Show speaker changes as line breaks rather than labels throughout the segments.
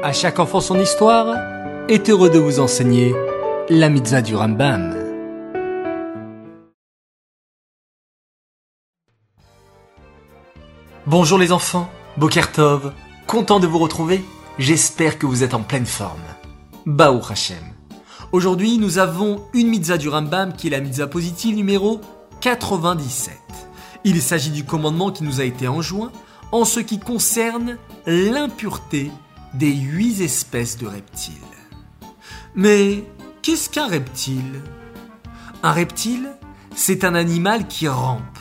À chaque enfant son histoire est heureux de vous enseigner la mitzvah du Rambam. Bonjour les enfants, Bokertov, content de vous retrouver, j'espère que vous êtes en pleine forme. Baou Hashem. Aujourd'hui, nous avons une mitzvah du Rambam qui est la mitzvah positive numéro 97. Il s'agit du commandement qui nous a été enjoint en ce qui concerne l'impureté des huit espèces de reptiles. Mais qu'est-ce qu'un reptile? Un reptile, c'est un animal qui rampe,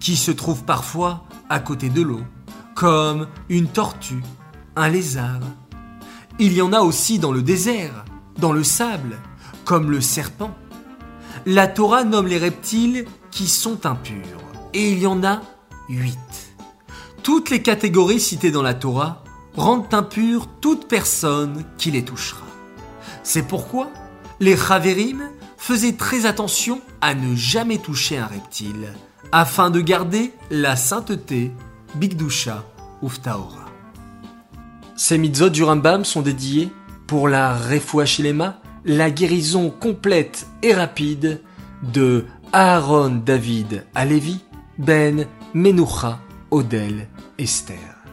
qui se trouve parfois à côté de l'eau, comme une tortue, un lézard. Il y en a aussi dans le désert, dans le sable, comme le serpent. La Torah nomme les reptiles qui sont impurs, et il y en a huit. Toutes les catégories citées dans la Torah rendent impure toute personne qui les touchera. C'est pourquoi les Chaverim faisaient très attention à ne jamais toucher un reptile, afin de garder la sainteté, Bigdusha Uftaora. Ces mitzvot du Rambam sont dédiés pour la Refuachilema, la guérison complète et rapide de Aaron David Alevi, Ben Menucha Odel Esther.